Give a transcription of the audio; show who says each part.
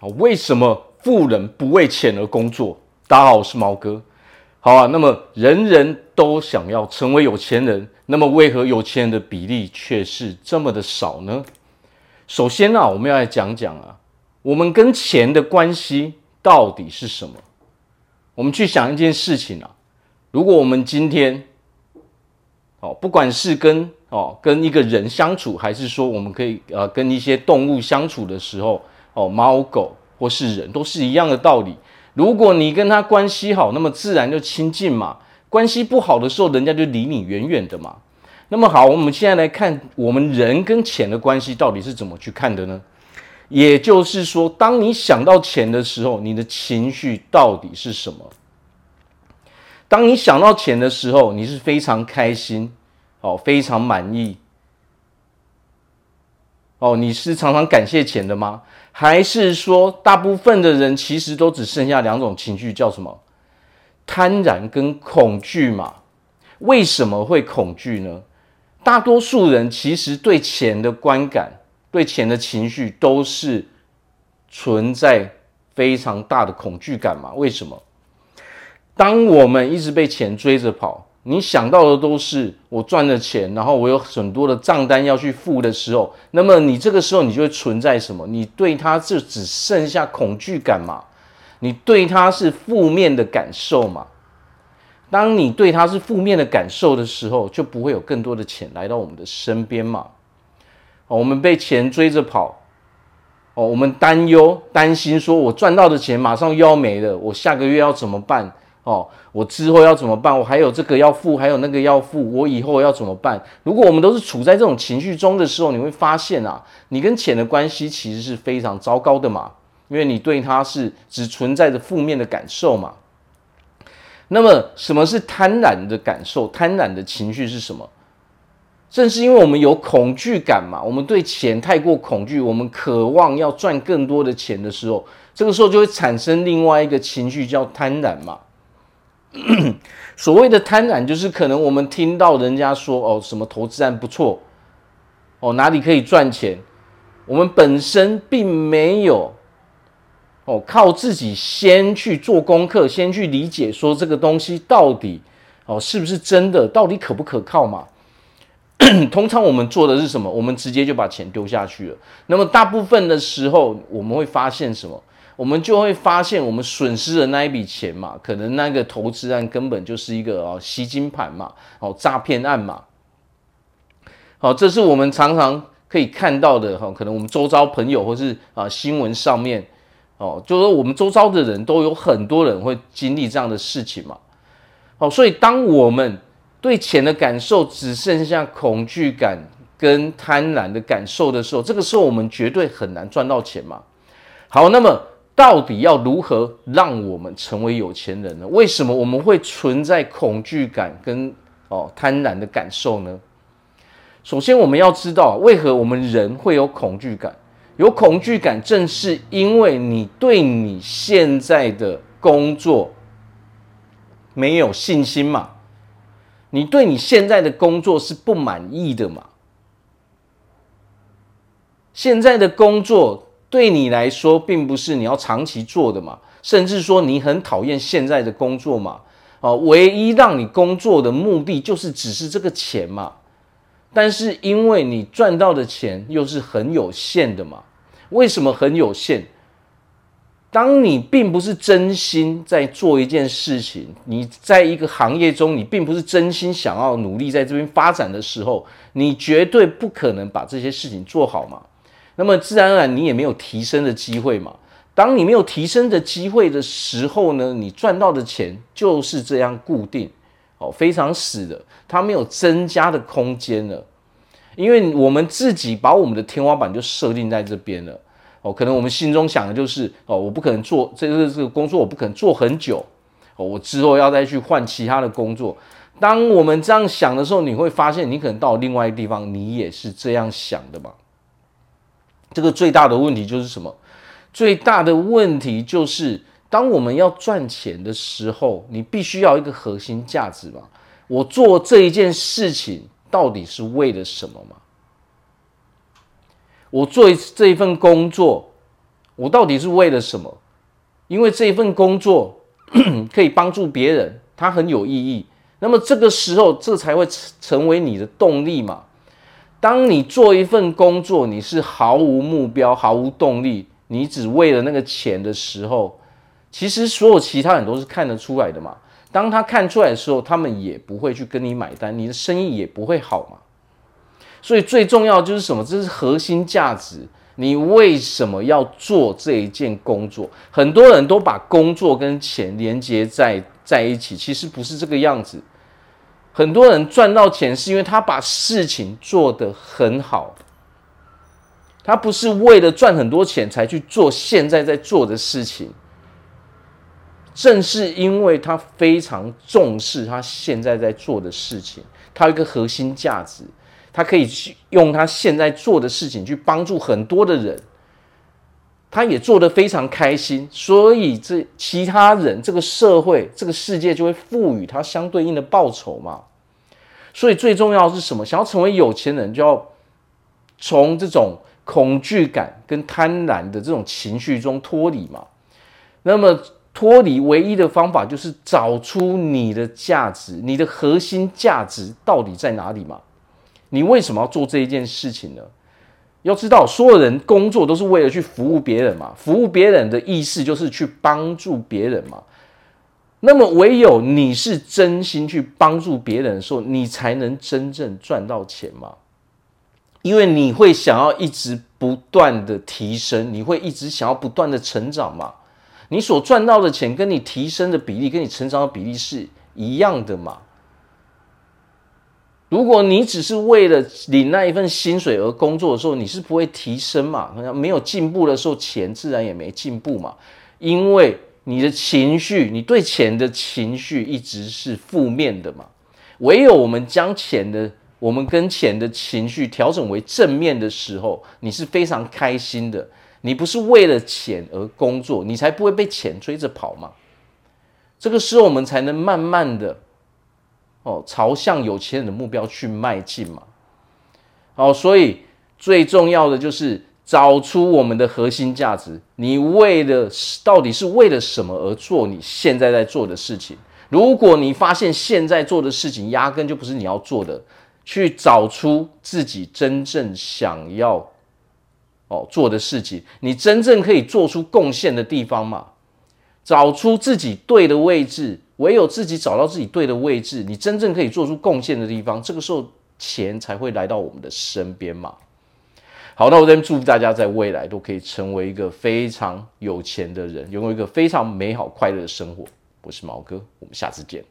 Speaker 1: 好，为什么富人不为钱而工作？大家好，我是毛哥。好啊，那么人人都想要成为有钱人，那么为何有钱人的比例却是这么的少呢？首先啊，我们要来讲讲啊，我们跟钱的关系到底是什么？我们去想一件事情啊，如果我们今天，哦，不管是跟哦跟一个人相处，还是说我们可以呃跟一些动物相处的时候，哦，猫狗或是人都是一样的道理。如果你跟他关系好，那么自然就亲近嘛。关系不好的时候，人家就离你远远的嘛。那么好，我们现在来看我们人跟钱的关系到底是怎么去看的呢？也就是说，当你想到钱的时候，你的情绪到底是什么？当你想到钱的时候，你是非常开心，哦，非常满意，哦，你是常常感谢钱的吗？还是说，大部分的人其实都只剩下两种情绪，叫什么？贪婪跟恐惧嘛？为什么会恐惧呢？大多数人其实对钱的观感、对钱的情绪都是存在非常大的恐惧感嘛？为什么？当我们一直被钱追着跑，你想到的都是我赚了钱，然后我有很多的账单要去付的时候，那么你这个时候你就会存在什么？你对它就只剩下恐惧感嘛？你对它是负面的感受嘛？当你对它是负面的感受的时候，就不会有更多的钱来到我们的身边嘛。哦，我们被钱追着跑，哦，我们担忧、担心，说我赚到的钱马上又要没了，我下个月要怎么办？哦，我之后要怎么办？我还有这个要付，还有那个要付，我以后要怎么办？如果我们都是处在这种情绪中的时候，你会发现啊，你跟钱的关系其实是非常糟糕的嘛，因为你对它是只存在着负面的感受嘛。那么，什么是贪婪的感受？贪婪的情绪是什么？正是因为我们有恐惧感嘛，我们对钱太过恐惧，我们渴望要赚更多的钱的时候，这个时候就会产生另外一个情绪，叫贪婪嘛。所谓的贪婪，就是可能我们听到人家说哦，什么投资案不错，哦，哪里可以赚钱，我们本身并没有。哦，靠自己先去做功课，先去理解说这个东西到底哦是不是真的，到底可不可靠嘛？通常我们做的是什么？我们直接就把钱丢下去了。那么大部分的时候，我们会发现什么？我们就会发现我们损失的那一笔钱嘛，可能那个投资案根本就是一个哦吸金盘嘛，哦诈骗案嘛。好，这是我们常常可以看到的哈，可能我们周遭朋友或是啊新闻上面。哦，就是说我们周遭的人都有很多人会经历这样的事情嘛。好，所以当我们对钱的感受只剩下恐惧感跟贪婪的感受的时候，这个时候我们绝对很难赚到钱嘛。好，那么到底要如何让我们成为有钱人呢？为什么我们会存在恐惧感跟哦贪婪的感受呢？首先我们要知道，为何我们人会有恐惧感？有恐惧感，正是因为你对你现在的工作没有信心嘛？你对你现在的工作是不满意的嘛？现在的工作对你来说，并不是你要长期做的嘛？甚至说你很讨厌现在的工作嘛？哦，唯一让你工作的目的就是只是这个钱嘛？但是因为你赚到的钱又是很有限的嘛？为什么很有限？当你并不是真心在做一件事情，你在一个行业中，你并不是真心想要努力在这边发展的时候，你绝对不可能把这些事情做好嘛。那么自然而然，你也没有提升的机会嘛。当你没有提升的机会的时候呢，你赚到的钱就是这样固定，哦，非常死的，它没有增加的空间了。因为我们自己把我们的天花板就设定在这边了，哦，可能我们心中想的就是，哦，我不可能做这个这个工作，我不可能做很久，哦，我之后要再去换其他的工作。当我们这样想的时候，你会发现，你可能到另外一个地方，你也是这样想的嘛。这个最大的问题就是什么？最大的问题就是，当我们要赚钱的时候，你必须要一个核心价值嘛。我做这一件事情。到底是为了什么嘛？我做一这一份工作，我到底是为了什么？因为这一份工作 可以帮助别人，它很有意义。那么这个时候，这才会成成为你的动力嘛。当你做一份工作，你是毫无目标、毫无动力，你只为了那个钱的时候，其实所有其他人都是看得出来的嘛。当他看出来的时候，他们也不会去跟你买单，你的生意也不会好嘛。所以最重要就是什么？这是核心价值。你为什么要做这一件工作？很多人都把工作跟钱连接在在一起，其实不是这个样子。很多人赚到钱是因为他把事情做得很好，他不是为了赚很多钱才去做现在在做的事情。正是因为他非常重视他现在在做的事情，他有一个核心价值。他可以去用他现在做的事情去帮助很多的人，他也做得非常开心，所以这其他人、这个社会、这个世界就会赋予他相对应的报酬嘛。所以最重要是什么？想要成为有钱人，就要从这种恐惧感跟贪婪的这种情绪中脱离嘛。那么脱离唯一的方法就是找出你的价值，你的核心价值到底在哪里嘛。你为什么要做这一件事情呢？要知道，所有人工作都是为了去服务别人嘛。服务别人的意思就是去帮助别人嘛。那么，唯有你是真心去帮助别人的时候，你才能真正赚到钱嘛。因为你会想要一直不断的提升，你会一直想要不断的成长嘛。你所赚到的钱跟你提升的比例，跟你成长的比例是一样的嘛。如果你只是为了领那一份薪水而工作的时候，你是不会提升嘛？没有进步的时候，钱自然也没进步嘛。因为你的情绪，你对钱的情绪一直是负面的嘛。唯有我们将钱的，我们跟钱的情绪调整为正面的时候，你是非常开心的。你不是为了钱而工作，你才不会被钱追着跑嘛。这个时候，我们才能慢慢的。哦，朝向有钱人的目标去迈进嘛。好，所以最重要的就是找出我们的核心价值。你为了到底是为了什么而做你现在在做的事情？如果你发现现在做的事情压根就不是你要做的，去找出自己真正想要哦做的事情，你真正可以做出贡献的地方嘛。找出自己对的位置，唯有自己找到自己对的位置，你真正可以做出贡献的地方，这个时候钱才会来到我们的身边嘛。好，那我这边祝福大家在未来都可以成为一个非常有钱的人，拥有一个非常美好快乐的生活。我是毛哥，我们下次见。